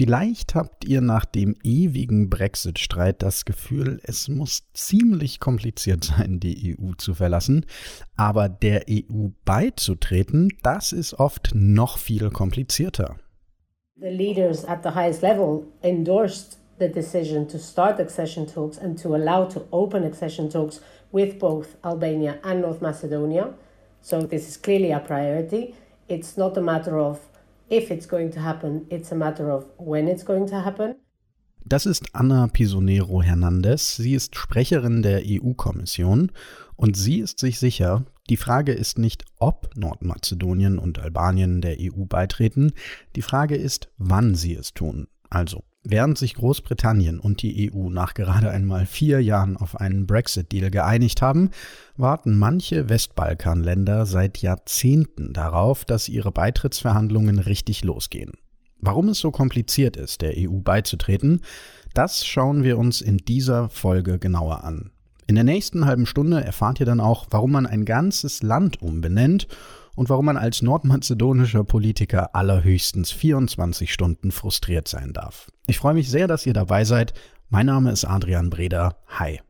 Vielleicht habt ihr nach dem ewigen Brexit-Streit das Gefühl, es muss ziemlich kompliziert sein, die EU zu verlassen, aber der EU beizutreten, das ist oft noch viel komplizierter. The leaders at the highest level endorsed the decision to start accession talks and to allow to open accession talks with both Albania and North Macedonia. So this is clearly a priority. It's not a matter of if it's going to happen, it's a matter of when it's going to happen. Das ist Anna Pisonero Hernandez. Sie ist Sprecherin der EU-Kommission und sie ist sich sicher, die Frage ist nicht, ob Nordmazedonien und Albanien der EU beitreten, die Frage ist, wann sie es tun. Also, während sich Großbritannien und die EU nach gerade einmal vier Jahren auf einen Brexit-Deal geeinigt haben, warten manche Westbalkanländer seit Jahrzehnten darauf, dass ihre Beitrittsverhandlungen richtig losgehen. Warum es so kompliziert ist, der EU beizutreten, das schauen wir uns in dieser Folge genauer an. In der nächsten halben Stunde erfahrt ihr dann auch, warum man ein ganzes Land umbenennt und warum man als nordmazedonischer Politiker allerhöchstens 24 Stunden frustriert sein darf. Ich freue mich sehr, dass ihr dabei seid. Mein Name ist Adrian Breder. Hi.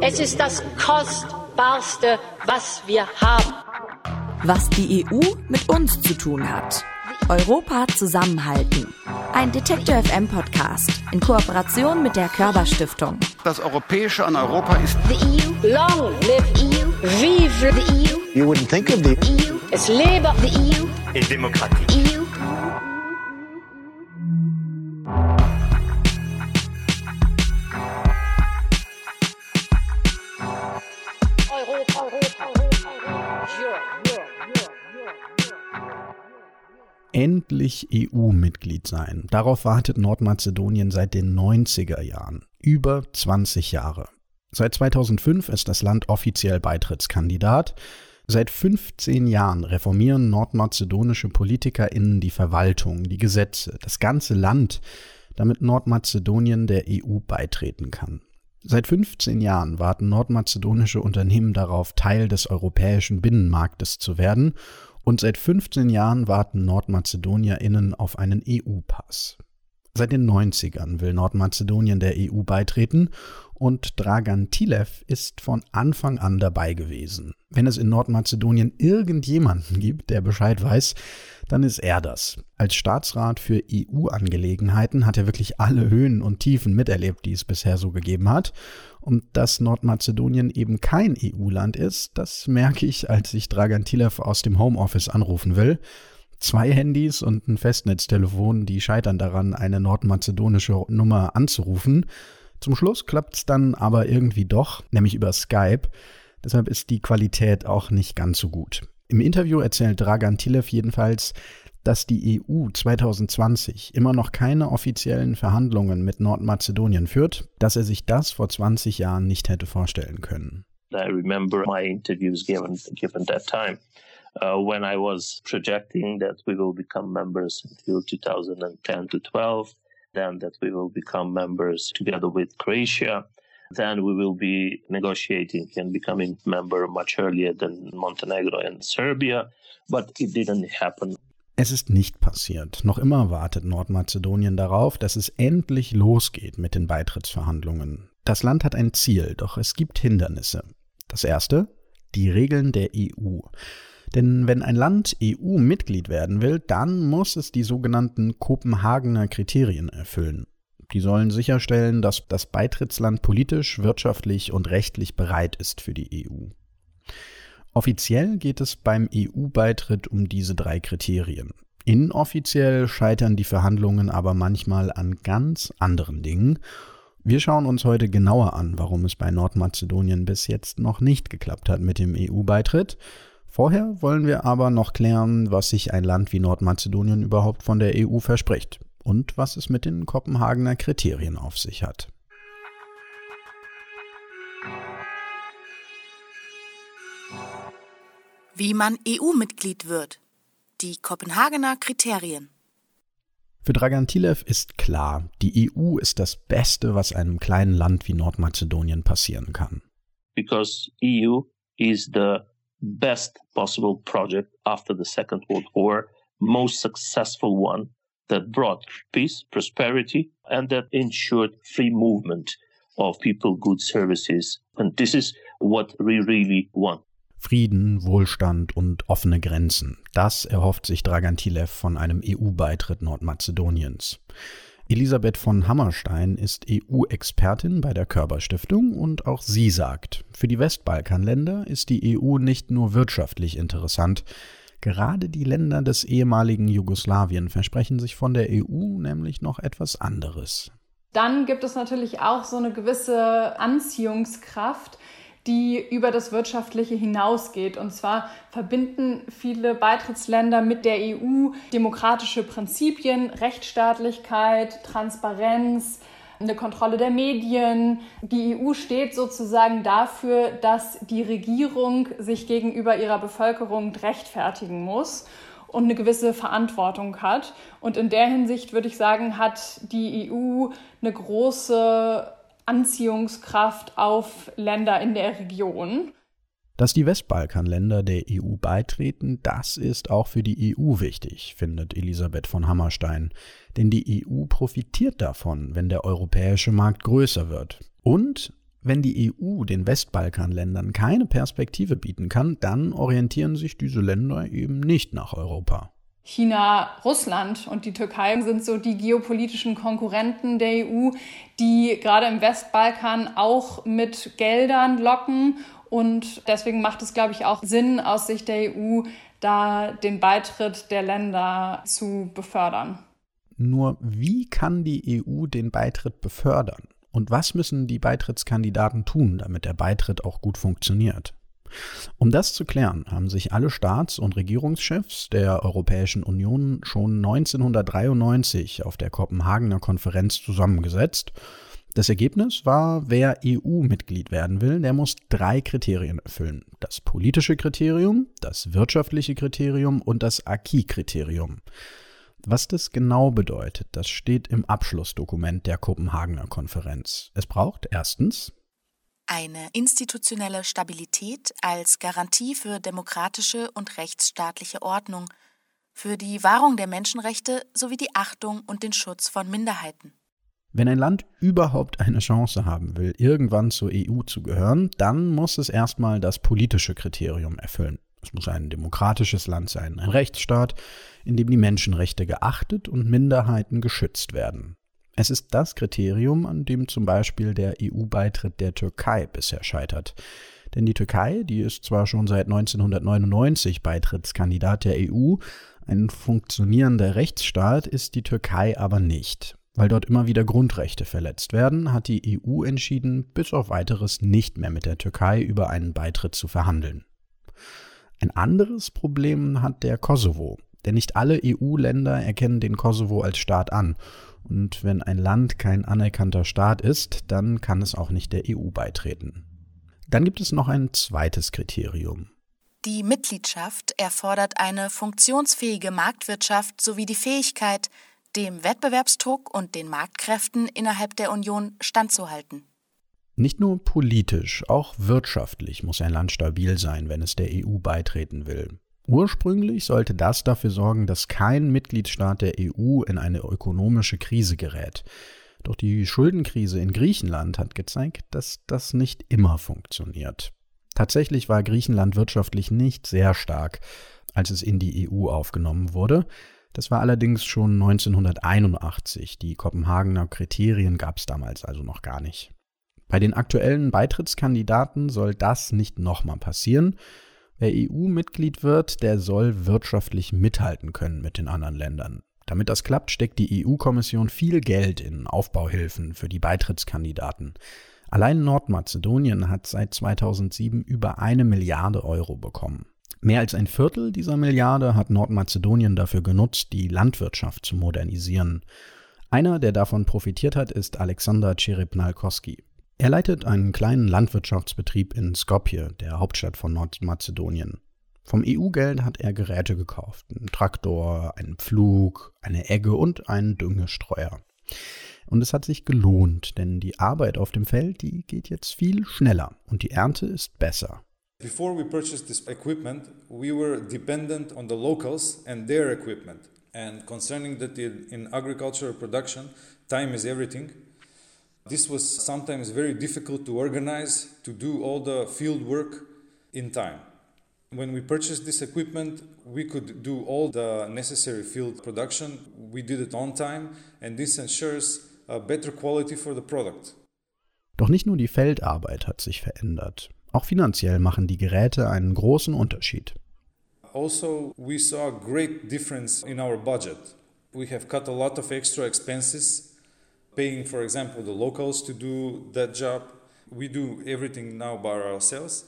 Es ist das Kostbarste, was wir haben. Was die EU mit uns zu tun hat. Europa zusammenhalten. Ein Detektor FM Podcast in Kooperation mit der Körperstiftung. Das Europäische an Europa ist The EU, long live EU, vive the EU. You wouldn't think of the EU, es lebe the EU. in Demokratie. EU. Europa, Europa, Europa, Europa. Europe, Europe, Europe, Europe. Endlich EU-Mitglied sein. Darauf wartet Nordmazedonien seit den 90er Jahren. Über 20 Jahre. Seit 2005 ist das Land offiziell Beitrittskandidat. Seit 15 Jahren reformieren nordmazedonische PolitikerInnen die Verwaltung, die Gesetze, das ganze Land, damit Nordmazedonien der EU beitreten kann. Seit 15 Jahren warten nordmazedonische Unternehmen darauf, Teil des europäischen Binnenmarktes zu werden und seit 15 Jahren warten NordmazedonierInnen auf einen EU-Pass. Seit den 90ern will Nordmazedonien der EU beitreten und Dragan Tilev ist von Anfang an dabei gewesen. Wenn es in Nordmazedonien irgendjemanden gibt, der Bescheid weiß, dann ist er das. Als Staatsrat für EU-Angelegenheiten hat er wirklich alle Höhen und Tiefen miterlebt, die es bisher so gegeben hat. Und dass Nordmazedonien eben kein EU-Land ist, das merke ich, als ich Dragan Tilev aus dem Homeoffice anrufen will. Zwei Handys und ein Festnetztelefon, die scheitern daran, eine nordmazedonische Nummer anzurufen. Zum Schluss klappt's dann aber irgendwie doch, nämlich über Skype. Deshalb ist die Qualität auch nicht ganz so gut. Im Interview erzählt Dragan Tilev jedenfalls, dass die EU 2020 immer noch keine offiziellen Verhandlungen mit Nordmazedonien führt, dass er sich das vor 20 Jahren nicht hätte vorstellen können. I remember my interviews given given that time uh, when I was projecting that we will become members until 2010 to 12, then that we will become members together with Croatia. Then we will be negotiating and becoming member much earlier than Montenegro and Serbia, but it didn't happen. Es ist nicht passiert. Noch immer wartet Nordmazedonien darauf, dass es endlich losgeht mit den Beitrittsverhandlungen. Das Land hat ein Ziel, doch es gibt Hindernisse. Das erste, die Regeln der EU. Denn wenn ein Land EU-Mitglied werden will, dann muss es die sogenannten Kopenhagener Kriterien erfüllen. Die sollen sicherstellen, dass das Beitrittsland politisch, wirtschaftlich und rechtlich bereit ist für die EU. Offiziell geht es beim EU-Beitritt um diese drei Kriterien. Inoffiziell scheitern die Verhandlungen aber manchmal an ganz anderen Dingen. Wir schauen uns heute genauer an, warum es bei Nordmazedonien bis jetzt noch nicht geklappt hat mit dem EU-Beitritt. Vorher wollen wir aber noch klären, was sich ein Land wie Nordmazedonien überhaupt von der EU verspricht und was es mit den Kopenhagener Kriterien auf sich hat. Wie man EU-Mitglied wird. Die Kopenhagener Kriterien. Für Dragan Tilev ist klar, die EU ist das Beste, was einem kleinen Land wie Nordmazedonien passieren kann. because EU is the best possible project after the Second World War, most successful one that brought peace, prosperity, and that ensured free movement of people, goods, services. And this is what we really want. Frieden, Wohlstand und offene Grenzen. Das erhofft sich Dragan Tilev von einem EU-Beitritt Nordmazedoniens. Elisabeth von Hammerstein ist EU-Expertin bei der Körperstiftung und auch sie sagt, für die Westbalkanländer ist die EU nicht nur wirtschaftlich interessant, gerade die Länder des ehemaligen Jugoslawien versprechen sich von der EU nämlich noch etwas anderes. Dann gibt es natürlich auch so eine gewisse Anziehungskraft, die über das Wirtschaftliche hinausgeht. Und zwar verbinden viele Beitrittsländer mit der EU demokratische Prinzipien, Rechtsstaatlichkeit, Transparenz, eine Kontrolle der Medien. Die EU steht sozusagen dafür, dass die Regierung sich gegenüber ihrer Bevölkerung rechtfertigen muss und eine gewisse Verantwortung hat. Und in der Hinsicht würde ich sagen, hat die EU eine große Anziehungskraft auf Länder in der Region. Dass die Westbalkanländer der EU beitreten, das ist auch für die EU wichtig, findet Elisabeth von Hammerstein. Denn die EU profitiert davon, wenn der europäische Markt größer wird. Und wenn die EU den Westbalkanländern keine Perspektive bieten kann, dann orientieren sich diese Länder eben nicht nach Europa. China, Russland und die Türkei sind so die geopolitischen Konkurrenten der EU, die gerade im Westbalkan auch mit Geldern locken. Und deswegen macht es, glaube ich, auch Sinn aus Sicht der EU, da den Beitritt der Länder zu befördern. Nur wie kann die EU den Beitritt befördern? Und was müssen die Beitrittskandidaten tun, damit der Beitritt auch gut funktioniert? Um das zu klären, haben sich alle Staats- und Regierungschefs der Europäischen Union schon 1993 auf der Kopenhagener Konferenz zusammengesetzt. Das Ergebnis war, wer EU-Mitglied werden will, der muss drei Kriterien erfüllen. Das politische Kriterium, das wirtschaftliche Kriterium und das Acquis-Kriterium. Was das genau bedeutet, das steht im Abschlussdokument der Kopenhagener Konferenz. Es braucht erstens eine institutionelle Stabilität als Garantie für demokratische und rechtsstaatliche Ordnung, für die Wahrung der Menschenrechte sowie die Achtung und den Schutz von Minderheiten. Wenn ein Land überhaupt eine Chance haben will, irgendwann zur EU zu gehören, dann muss es erstmal das politische Kriterium erfüllen. Es muss ein demokratisches Land sein, ein Rechtsstaat, in dem die Menschenrechte geachtet und Minderheiten geschützt werden. Es ist das Kriterium, an dem zum Beispiel der EU-Beitritt der Türkei bisher scheitert. Denn die Türkei, die ist zwar schon seit 1999 Beitrittskandidat der EU, ein funktionierender Rechtsstaat ist die Türkei aber nicht. Weil dort immer wieder Grundrechte verletzt werden, hat die EU entschieden, bis auf weiteres nicht mehr mit der Türkei über einen Beitritt zu verhandeln. Ein anderes Problem hat der Kosovo, denn nicht alle EU-Länder erkennen den Kosovo als Staat an und wenn ein Land kein anerkannter Staat ist, dann kann es auch nicht der EU beitreten. Dann gibt es noch ein zweites Kriterium. Die Mitgliedschaft erfordert eine funktionsfähige Marktwirtschaft sowie die Fähigkeit, dem Wettbewerbsdruck und den Marktkräften innerhalb der Union standzuhalten. Nicht nur politisch, auch wirtschaftlich muss ein Land stabil sein, wenn es der EU beitreten will. Ursprünglich sollte das dafür sorgen, dass kein Mitgliedstaat der EU in eine ökonomische Krise gerät. Doch die Schuldenkrise in Griechenland hat gezeigt, dass das nicht immer funktioniert. Tatsächlich war Griechenland wirtschaftlich nicht sehr stark, als es in die EU aufgenommen wurde. Das war allerdings schon 1981. Die Kopenhagener Kriterien gab es damals also noch gar nicht. Bei den aktuellen Beitrittskandidaten soll das nicht nochmal passieren. Wer EU-Mitglied wird, der soll wirtschaftlich mithalten können mit den anderen Ländern. Damit das klappt, steckt die EU-Kommission viel Geld in Aufbauhilfen für die Beitrittskandidaten. Allein Nordmazedonien hat seit 2007 über eine Milliarde Euro bekommen. Mehr als ein Viertel dieser Milliarde hat Nordmazedonien dafür genutzt, die Landwirtschaft zu modernisieren. Einer, der davon profitiert hat, ist Alexander Cherepnalkowski. Er leitet einen kleinen Landwirtschaftsbetrieb in Skopje, der Hauptstadt von Nordmazedonien. Vom EU-Geld hat er Geräte gekauft, einen Traktor, einen Pflug, eine Egge und einen Düngestreuer. Und es hat sich gelohnt, denn die Arbeit auf dem Feld, die geht jetzt viel schneller und die Ernte ist besser. Before we purchased this equipment, we were dependent on the locals and their equipment. And concerning that in agricultural production, time is everything. This was sometimes very difficult to organize, to do all the field work in time. When we purchased this equipment, we could do all the necessary field production. We did it on time, and this ensures a better quality for the product. Doch nicht nur die Feldarbeit hat sich verändert. Auch finanziell machen die Geräte einen großen Unterschied. Also, we saw a great difference in our budget. We have cut a lot of extra expenses, paying, for example, the locals to do that job. We do everything now by ourselves.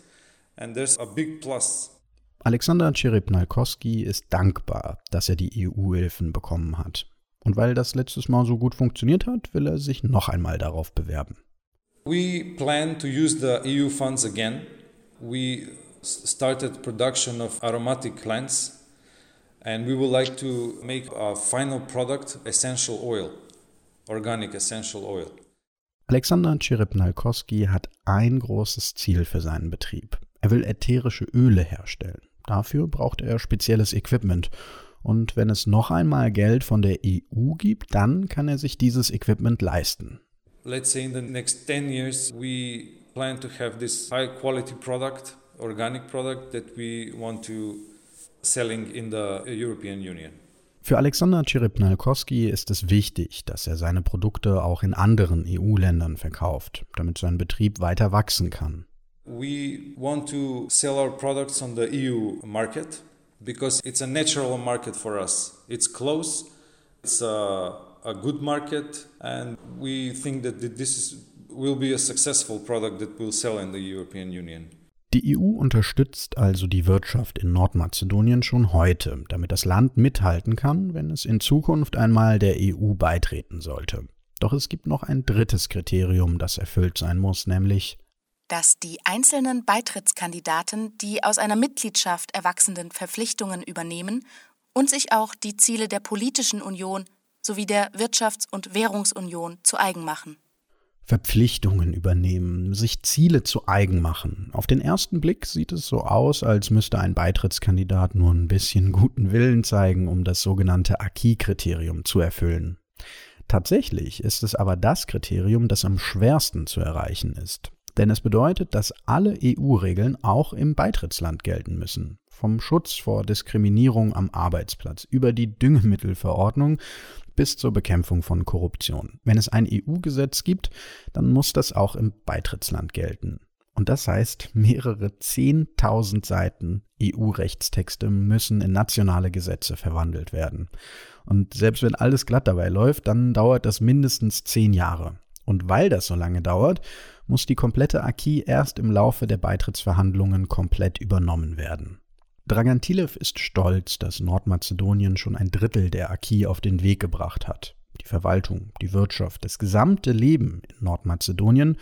And there's a big plus. Alexander Cherepnalkowski ist dankbar, dass er die EU-Hilfen bekommen hat. Und weil das letztes Mal so gut funktioniert hat, will er sich noch einmal darauf bewerben. We plan to use the EU funds again. We started production of aromatic plants and we would like to make a final product essential oil, organic essential oil. Alexander Cherepnalkowski hat ein großes Ziel für seinen Betrieb. Er will ätherische Öle herstellen. Dafür braucht er spezielles Equipment. Und wenn es noch einmal Geld von der EU gibt, dann kann er sich dieses Equipment leisten. Let's say in the next 10 years we plan to have this high quality product, organic product that we want to selling in the European Union. Für Alexander Cherepnalkowski ist es wichtig, dass er seine Produkte auch in anderen EU-Ländern verkauft, damit sein Betrieb weiter wachsen kann. We want to sell our products on the EU market because it's a natural market for us. It's close, it's a, a good market, and we think that this is, will be a successful product that will sell in the European Union. Die EU unterstützt also die Wirtschaft in Nordmazedonien schon heute, damit das Land mithalten kann, wenn es in Zukunft einmal der EU beitreten sollte. Doch es gibt noch ein drittes Kriterium, das erfüllt sein muss, nämlich dass die einzelnen Beitrittskandidaten die aus einer Mitgliedschaft erwachsenen Verpflichtungen übernehmen und sich auch die Ziele der politischen Union sowie der Wirtschafts- und Währungsunion zu eigen machen. Verpflichtungen übernehmen, sich Ziele zu eigen machen. Auf den ersten Blick sieht es so aus, als müsste ein Beitrittskandidat nur ein bisschen guten Willen zeigen, um das sogenannte Acquis-Kriterium zu erfüllen. Tatsächlich ist es aber das Kriterium, das am schwersten zu erreichen ist. Denn es bedeutet, dass alle EU-Regeln auch im Beitrittsland gelten müssen. Vom Schutz vor Diskriminierung am Arbeitsplatz über die Düngemittelverordnung bis zur Bekämpfung von Korruption. Wenn es ein EU-Gesetz gibt, dann muss das auch im Beitrittsland gelten. Und das heißt, mehrere 10.000 Seiten EU-Rechtstexte müssen in nationale Gesetze verwandelt werden. Und selbst wenn alles glatt dabei läuft, dann dauert das mindestens zehn Jahre. Und weil das so lange dauert, muss die komplette Acquis erst im Laufe der Beitrittsverhandlungen komplett übernommen werden. Dragan Tilev ist stolz, dass Nordmazedonien schon ein Drittel der Acquis auf den Weg gebracht hat. Die Verwaltung, die Wirtschaft, das gesamte Leben in Nordmazedonien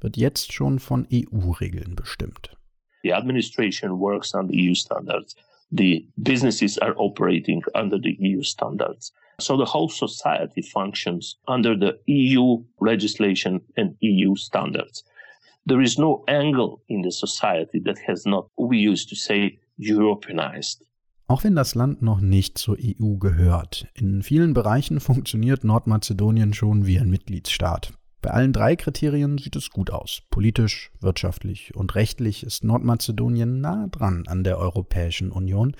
wird jetzt schon von EU-Regeln bestimmt. The administration works the EU standards. The businesses are operating under the EU standards. So the whole society functions under the EU legislation and EU standards. There is no angle in the society that has not, we used to say, Europeanized. Auch wenn das Land noch nicht zur EU gehört, in vielen Bereichen funktioniert Nordmazedonien schon wie ein Mitgliedsstaat. Bei allen drei Kriterien sieht es gut aus. Politisch, wirtschaftlich und rechtlich ist Nordmazedonien nah dran an der Europäischen Union.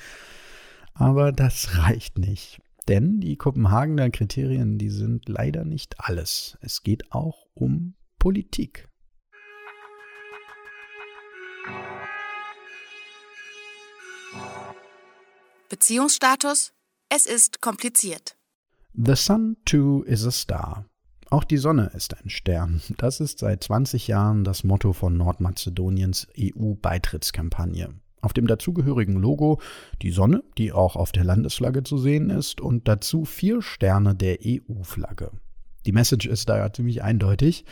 Aber das reicht nicht. Denn die Kopenhagener Kriterien, die sind leider nicht alles. Es geht auch um Politik. Beziehungsstatus? Es ist kompliziert. The Sun too is a star. Auch die Sonne ist ein Stern. Das ist seit 20 Jahren das Motto von Nordmazedoniens EU-Beitrittskampagne. Auf dem dazugehörigen Logo die Sonne, die auch auf der Landesflagge zu sehen ist, und dazu vier Sterne der EU-Flagge. Die Message ist da ja ziemlich eindeutig.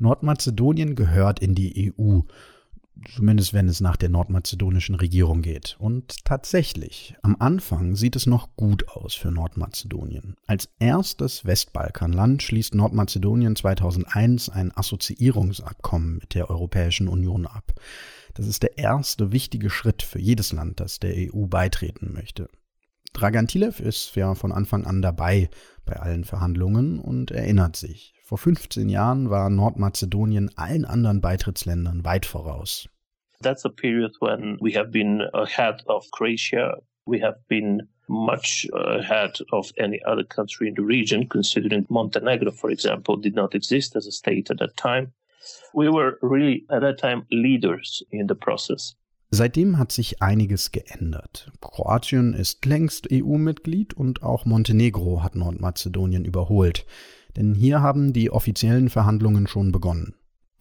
Nordmazedonien gehört in die EU, zumindest wenn es nach der nordmazedonischen Regierung geht. Und tatsächlich, am Anfang sieht es noch gut aus für Nordmazedonien. Als erstes Westbalkanland schließt Nordmazedonien 2001 ein Assoziierungsabkommen mit der Europäischen Union ab. Das ist der erste wichtige Schritt für jedes Land, das der EU beitreten möchte. Dragantilev ist ja von Anfang an dabei bei allen Verhandlungen und erinnert sich. Vor 15 Jahren war Nordmazedonien allen anderen Beitrittsländern weit voraus. That's a period when we have been ahead of Croatia. We have been much ahead of any other country in the region, considering Montenegro, for example, did not exist as a state at that time. We were really at that time leaders in the process. Seitdem hat sich einiges geändert. Kroatien ist längst EU-Mitglied und auch Montenegro hat Nordmazedonien überholt. Denn hier haben die offiziellen Verhandlungen schon begonnen.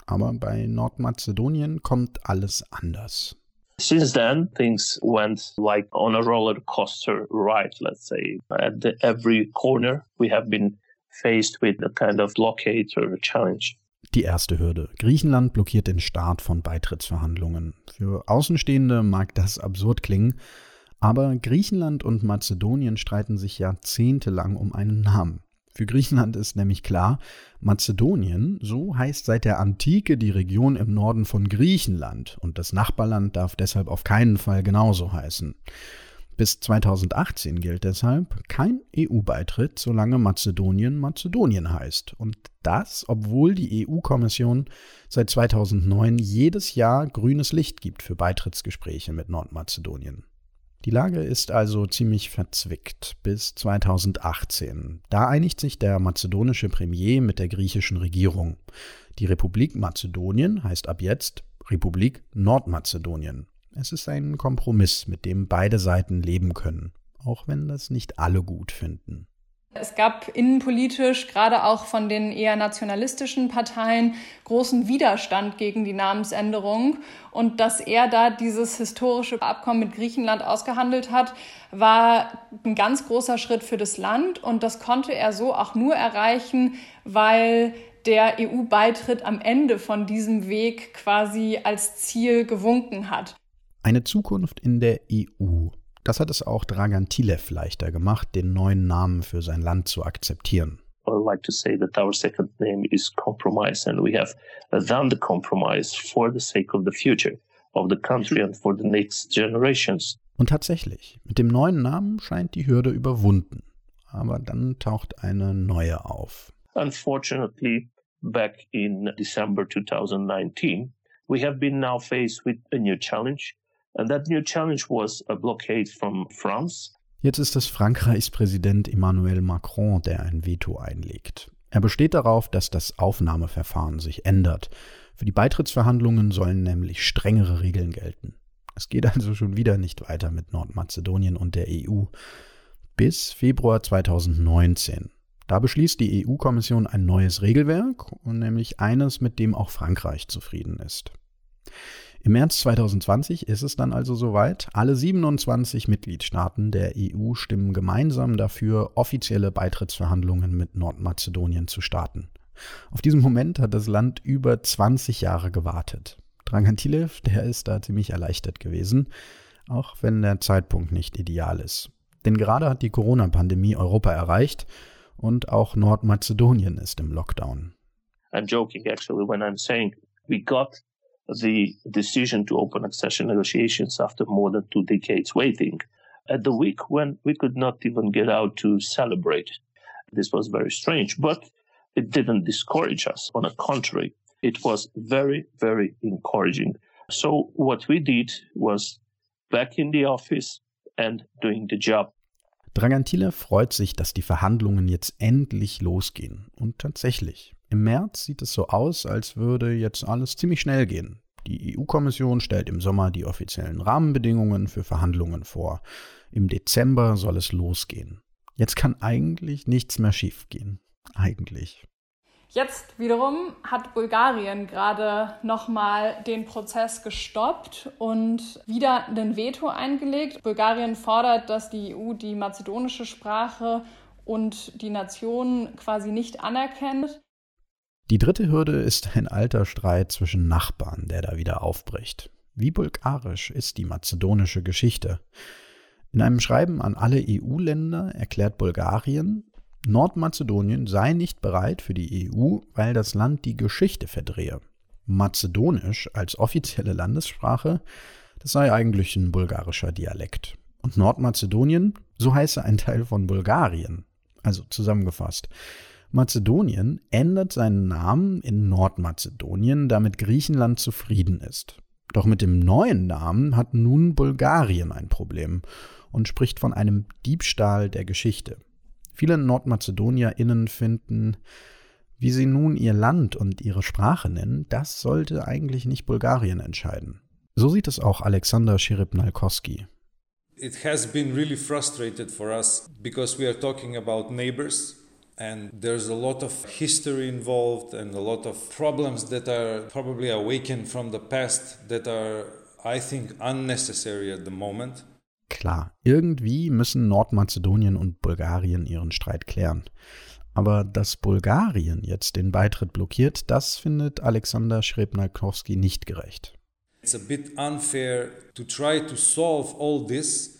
Aber bei Nordmazedonien kommt alles anders. Since then, things went like on a roller coaster ride, let's say. At the, every corner, we have been faced with a kind of blockade or a challenge. Die erste Hürde. Griechenland blockiert den Start von Beitrittsverhandlungen. Für Außenstehende mag das absurd klingen, aber Griechenland und Mazedonien streiten sich jahrzehntelang um einen Namen. Für Griechenland ist nämlich klar, Mazedonien, so heißt seit der Antike die Region im Norden von Griechenland und das Nachbarland darf deshalb auf keinen Fall genauso heißen. Bis 2018 gilt deshalb kein EU-Beitritt, solange Mazedonien Mazedonien heißt. Und das, obwohl die EU-Kommission seit 2009 jedes Jahr grünes Licht gibt für Beitrittsgespräche mit Nordmazedonien. Die Lage ist also ziemlich verzwickt bis 2018. Da einigt sich der mazedonische Premier mit der griechischen Regierung. Die Republik Mazedonien heißt ab jetzt Republik Nordmazedonien. Es ist ein Kompromiss, mit dem beide Seiten leben können, auch wenn das nicht alle gut finden. Es gab innenpolitisch, gerade auch von den eher nationalistischen Parteien, großen Widerstand gegen die Namensänderung. Und dass er da dieses historische Abkommen mit Griechenland ausgehandelt hat, war ein ganz großer Schritt für das Land. Und das konnte er so auch nur erreichen, weil der EU-Beitritt am Ende von diesem Weg quasi als Ziel gewunken hat. Eine Zukunft in der EU. Das hat es auch Dragan Tilev leichter gemacht, den neuen Namen für sein Land zu akzeptieren. I would like to say that our second name is compromise, and we have done the compromise for the sake of the future of the country and for the next generations. Und tatsächlich, mit dem neuen Namen scheint die Hürde überwunden. Aber dann taucht eine neue auf. Unfortunately, back in December 2019, we have been now faced with a new challenge And that new challenge was a blockade from France. Jetzt ist es Frankreichs Präsident Emmanuel Macron, der ein Veto einlegt. Er besteht darauf, dass das Aufnahmeverfahren sich ändert. Für die Beitrittsverhandlungen sollen nämlich strengere Regeln gelten. Es geht also schon wieder nicht weiter mit Nordmazedonien und der EU. Bis Februar 2019. Da beschließt die EU-Kommission ein neues Regelwerk nämlich eines, mit dem auch Frankreich zufrieden ist. Im März 2020 ist es dann also soweit. Alle 27 Mitgliedstaaten der EU stimmen gemeinsam dafür, offizielle Beitrittsverhandlungen mit Nordmazedonien zu starten. Auf diesen Moment hat das Land über 20 Jahre gewartet. Dragan Tilev, der ist da ziemlich erleichtert gewesen, auch wenn der Zeitpunkt nicht ideal ist. Denn gerade hat die Corona-Pandemie Europa erreicht und auch Nordmazedonien ist im Lockdown. I'm joking actually when I'm saying we got the decision to open accession negotiations after more than two decades waiting at the week when we could not even get out to celebrate. This was very strange, but it didn't discourage us. On the contrary, it was very, very encouraging. So what we did was back in the office and doing the job. Dragantile freut sich, dass die Verhandlungen jetzt endlich losgehen. Und tatsächlich, im März sieht es so aus, als würde jetzt alles ziemlich schnell gehen. Die EU-Kommission stellt im Sommer die offiziellen Rahmenbedingungen für Verhandlungen vor. Im Dezember soll es losgehen. Jetzt kann eigentlich nichts mehr schiefgehen. Eigentlich. Jetzt wiederum hat Bulgarien gerade nochmal den Prozess gestoppt und wieder ein Veto eingelegt. Bulgarien fordert, dass die EU die mazedonische Sprache und die Nation quasi nicht anerkennt. Die dritte Hürde ist ein alter Streit zwischen Nachbarn, der da wieder aufbricht. Wie bulgarisch ist die mazedonische Geschichte? In einem Schreiben an alle EU-Länder erklärt Bulgarien, Nordmazedonien sei nicht bereit für die EU, weil das Land die Geschichte verdrehe. Mazedonisch als offizielle Landessprache, das sei eigentlich ein bulgarischer Dialekt. Und Nordmazedonien, so heiße ein Teil von Bulgarien. Also zusammengefasst. Mazedonien ändert seinen Namen in Nordmazedonien, damit Griechenland zufrieden ist. Doch mit dem neuen Namen hat nun Bulgarien ein Problem und spricht von einem Diebstahl der Geschichte. Viele NordmazedonierInnen finden, wie sie nun ihr Land und ihre Sprache nennen, das sollte eigentlich nicht Bulgarien entscheiden. So sieht es auch Alexander Schirib-Nalkowski. It has been really frustrated for us because we are talking about neighbors and there's a lot of history involved and a lot of problems that are probably awakened from the past that are, I think, unnecessary at the moment. Klar, irgendwie müssen Nordmazedonien und Bulgarien ihren Streit klären. Aber dass Bulgarien jetzt den Beitritt blockiert, das findet Alexander Schrebnakowski nicht gerecht. It's a bit unfair to try to solve all this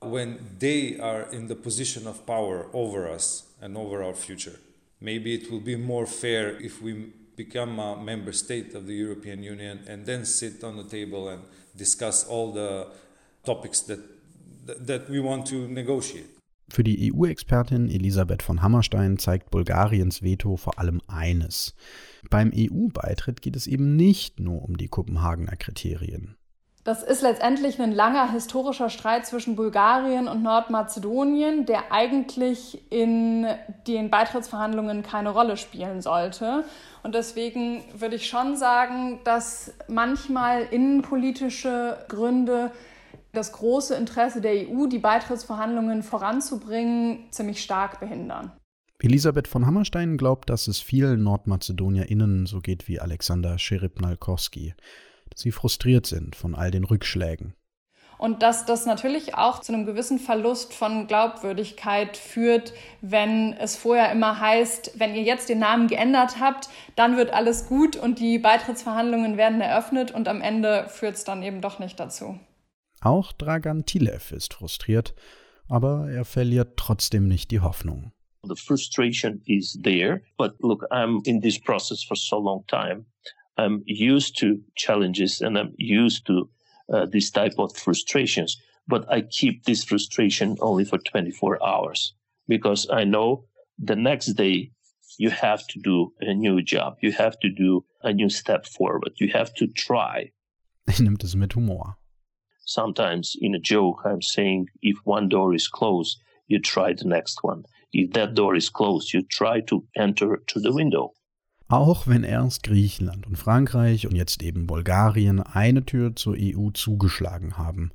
when they are in the position of power over us and over our future. Maybe it will be more fair if we become a member state of the European Union and then sit on the table and discuss all the topics that that we want to negotiate. Für die EU-Expertin Elisabeth von Hammerstein zeigt Bulgariens Veto vor allem eines. Beim EU-Beitritt geht es eben nicht nur um die Kopenhagener Kriterien. Das ist letztendlich ein langer historischer Streit zwischen Bulgarien und Nordmazedonien, der eigentlich in den Beitrittsverhandlungen keine Rolle spielen sollte. Und deswegen würde ich schon sagen, dass manchmal innenpolitische Gründe das große Interesse der EU, die Beitrittsverhandlungen voranzubringen, ziemlich stark behindern. Elisabeth von Hammerstein glaubt, dass es vielen NordmazedonierInnen so geht wie Alexander Scherib-Nalkowski dass sie frustriert sind von all den Rückschlägen. Und dass das natürlich auch zu einem gewissen Verlust von Glaubwürdigkeit führt, wenn es vorher immer heißt, wenn ihr jetzt den Namen geändert habt, dann wird alles gut und die Beitrittsverhandlungen werden eröffnet und am Ende führt es dann eben doch nicht dazu. Auch Dragan Tilev ist frustriert, aber er verliert trotzdem nicht die Hoffnung. The frustration is there, but look, I'm in this process for so long time. I'm used to challenges and I'm used to uh, this type of frustrations. But I keep this frustration only for 24 hours because I know the next day you have to do a new job. You have to do a new step forward. You have to try. Nimmt es mit Humor. Sometimes in a joke, I'm saying if one door is closed, you try the next one. If that door is closed, you try to enter to the window. Auch wenn erst Griechenland und Frankreich und jetzt eben Bulgarien eine Tür zur EU zugeschlagen haben.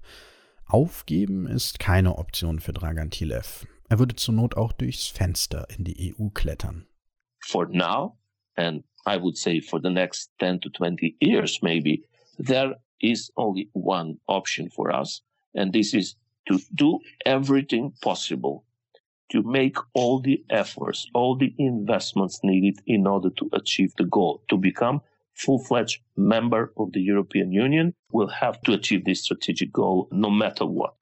Aufgeben ist keine Option für Dragan Tilev. Er würde zur Not auch durchs Fenster in die EU klettern. For now, and I would say for the next 10 to 20 years maybe, there is only one option for us, and this is to do everything possible to make all the efforts, all the investments needed in order to achieve the goal, to become full-fledged member of the European Union, will have to achieve this strategic goal no matter what.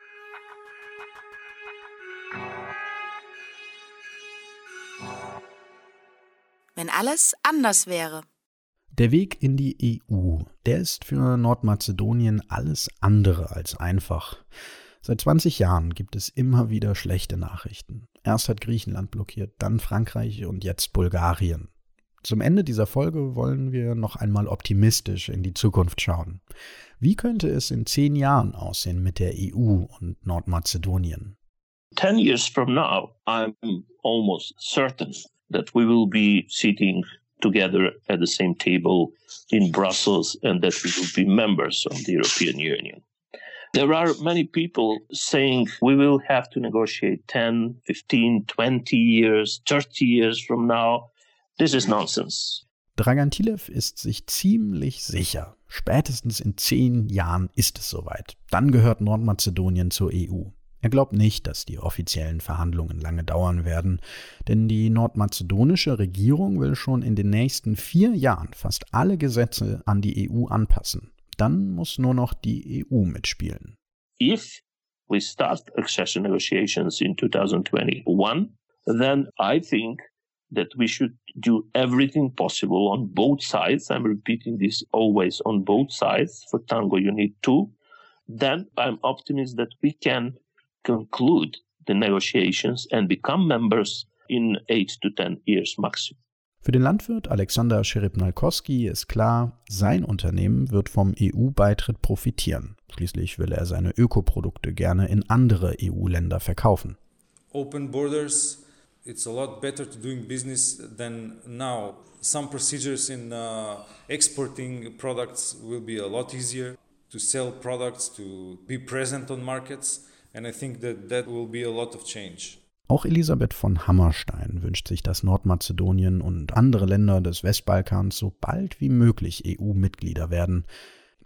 Wenn alles anders wäre. Der Weg in die EU, der ist für Nordmazedonien alles andere als einfach. Seit 20 Jahren gibt es immer wieder schlechte Nachrichten. Erst hat Griechenland blockiert, dann Frankreich und jetzt Bulgarien. Zum Ende dieser Folge wollen wir noch einmal optimistisch in die Zukunft schauen. Wie könnte es in zehn Jahren aussehen mit der EU und Nordmazedonien? Ten years from now, I'm almost certain that we will be sitting together at the same table in Brussels and that we will be members of the European Union. There are many people saying we will have to negotiate 10, 15, 20 years, 30 years from now. This is nonsense. Dragan Tilev ist sich ziemlich sicher. Spätestens in zehn Jahren ist es soweit. Dann gehört Nordmazedonien zur EU. Er glaubt nicht, dass die offiziellen Verhandlungen lange dauern werden, denn die nordmazedonische Regierung will schon in den nächsten vier Jahren fast alle Gesetze an die EU anpassen. Dann muss nur noch die EU mitspielen. If we start accession negotiations in 2021, then I think that we should do everything possible on both sides. I'm repeating this always on both sides. For tango, you need two. Then I'm optimistic that we can conclude the negotiations and become members in eight to ten years maximum. Für den Landwirt Alexander Scheribnalkowski ist klar, sein Unternehmen wird vom EU-Beitritt profitieren. Schließlich will er seine Ökoprodukte gerne in andere EU-Länder verkaufen. Open borders, it's a lot better to doing business than now. Some procedures in uh, exporting products will be a lot easier to sell products, to be present on markets, and I think that that will be a lot of change. Auch Elisabeth von Hammerstein wünscht sich, dass Nordmazedonien und andere Länder des Westbalkans so bald wie möglich EU-Mitglieder werden,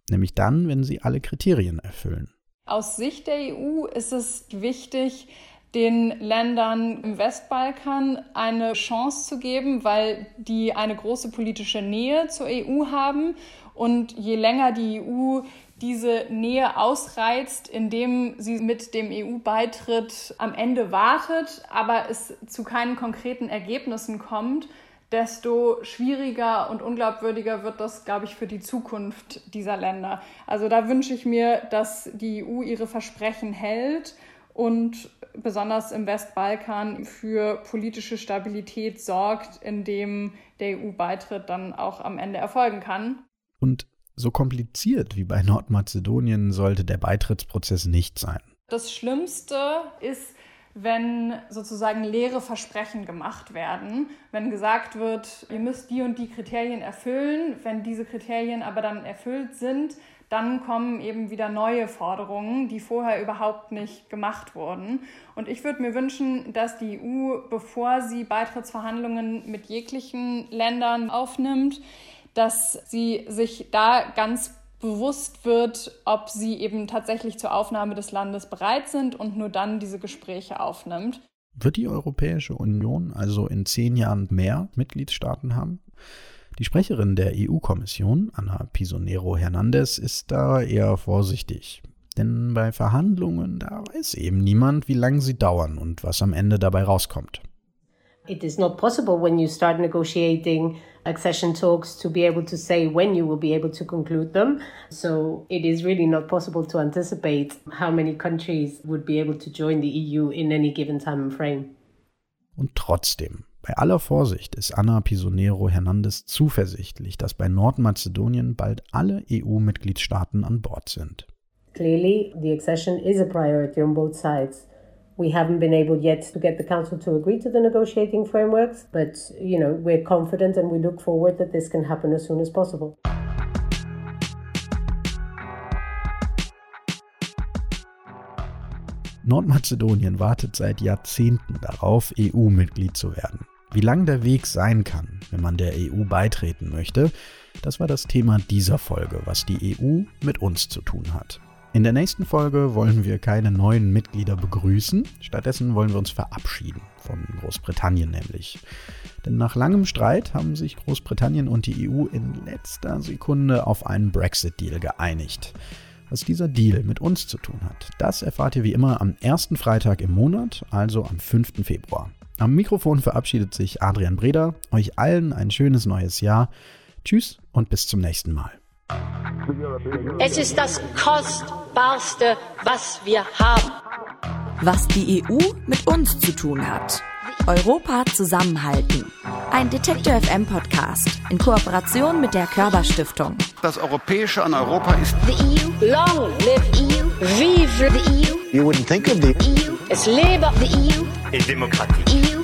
nämlich dann, wenn sie alle Kriterien erfüllen. Aus Sicht der EU ist es wichtig, den Ländern im Westbalkan eine Chance zu geben, weil die eine große politische Nähe zur EU haben. Und je länger die EU diese Nähe ausreizt, indem sie mit dem EU-Beitritt am Ende wartet, aber es zu keinen konkreten Ergebnissen kommt, desto schwieriger und unglaubwürdiger wird das, glaube ich, für die Zukunft dieser Länder. Also da wünsche ich mir, dass die EU ihre Versprechen hält und besonders im Westbalkan für politische Stabilität sorgt, indem der EU-Beitritt dann auch am Ende erfolgen kann. Und so kompliziert wie bei Nordmazedonien sollte der Beitrittsprozess nicht sein. Das Schlimmste ist, wenn sozusagen leere Versprechen gemacht werden, wenn gesagt wird, ihr müsst die und die Kriterien erfüllen, wenn diese Kriterien aber dann erfüllt sind, dann kommen eben wieder neue Forderungen, die vorher überhaupt nicht gemacht wurden. Und ich würde mir wünschen, dass die EU, bevor sie Beitrittsverhandlungen mit jeglichen Ländern aufnimmt, dass sie sich da ganz bewusst wird, ob sie eben tatsächlich zur Aufnahme des Landes bereit sind und nur dann diese Gespräche aufnimmt. Wird die Europäische Union also in zehn Jahren mehr Mitgliedstaaten haben? Die Sprecherin der EU-Kommission, Anna Pisonero Hernandez, ist da eher vorsichtig. Denn bei Verhandlungen, da weiß eben niemand, wie lange sie dauern und was am Ende dabei rauskommt. It is not possible when you start negotiating accession talks to be able to say when you will be able to conclude them. So it is really not possible to anticipate how many countries would be able to join the EU in any given time frame. Und trotzdem, bei aller Vorsicht ist Anna Pisonero Hernandez zuversichtlich, dass bei Nordmazedonien bald alle EU-Mitgliedstaaten an Bord sind. Clearly, the accession is a priority on both sides. We haven't been able yet to get the council to agree to the negotiating frameworks, but you know, we're confident and we look forward that this can happen as soon as possible. Nordmazedonien wartet seit Jahrzehnten darauf, EU-Mitglied zu werden. Wie lang der Weg sein kann, wenn man der EU beitreten möchte, das war das Thema dieser Folge, was die EU mit uns zu tun hat. In der nächsten Folge wollen wir keine neuen Mitglieder begrüßen, stattdessen wollen wir uns verabschieden, von Großbritannien nämlich. Denn nach langem Streit haben sich Großbritannien und die EU in letzter Sekunde auf einen Brexit-Deal geeinigt. Was dieser Deal mit uns zu tun hat, das erfahrt ihr wie immer am ersten Freitag im Monat, also am 5. Februar. Am Mikrofon verabschiedet sich Adrian Breder. Euch allen ein schönes neues Jahr. Tschüss und bis zum nächsten Mal. Es ist das Kostbarste, was wir haben. Was die EU mit uns zu tun hat. Europa zusammenhalten. Ein Detektor FM Podcast in Kooperation mit der Körperstiftung. Das Europäische an Europa ist The EU, long live EU, vive the EU. You wouldn't think of the EU, es lebe the EU. in Demokratie. EU.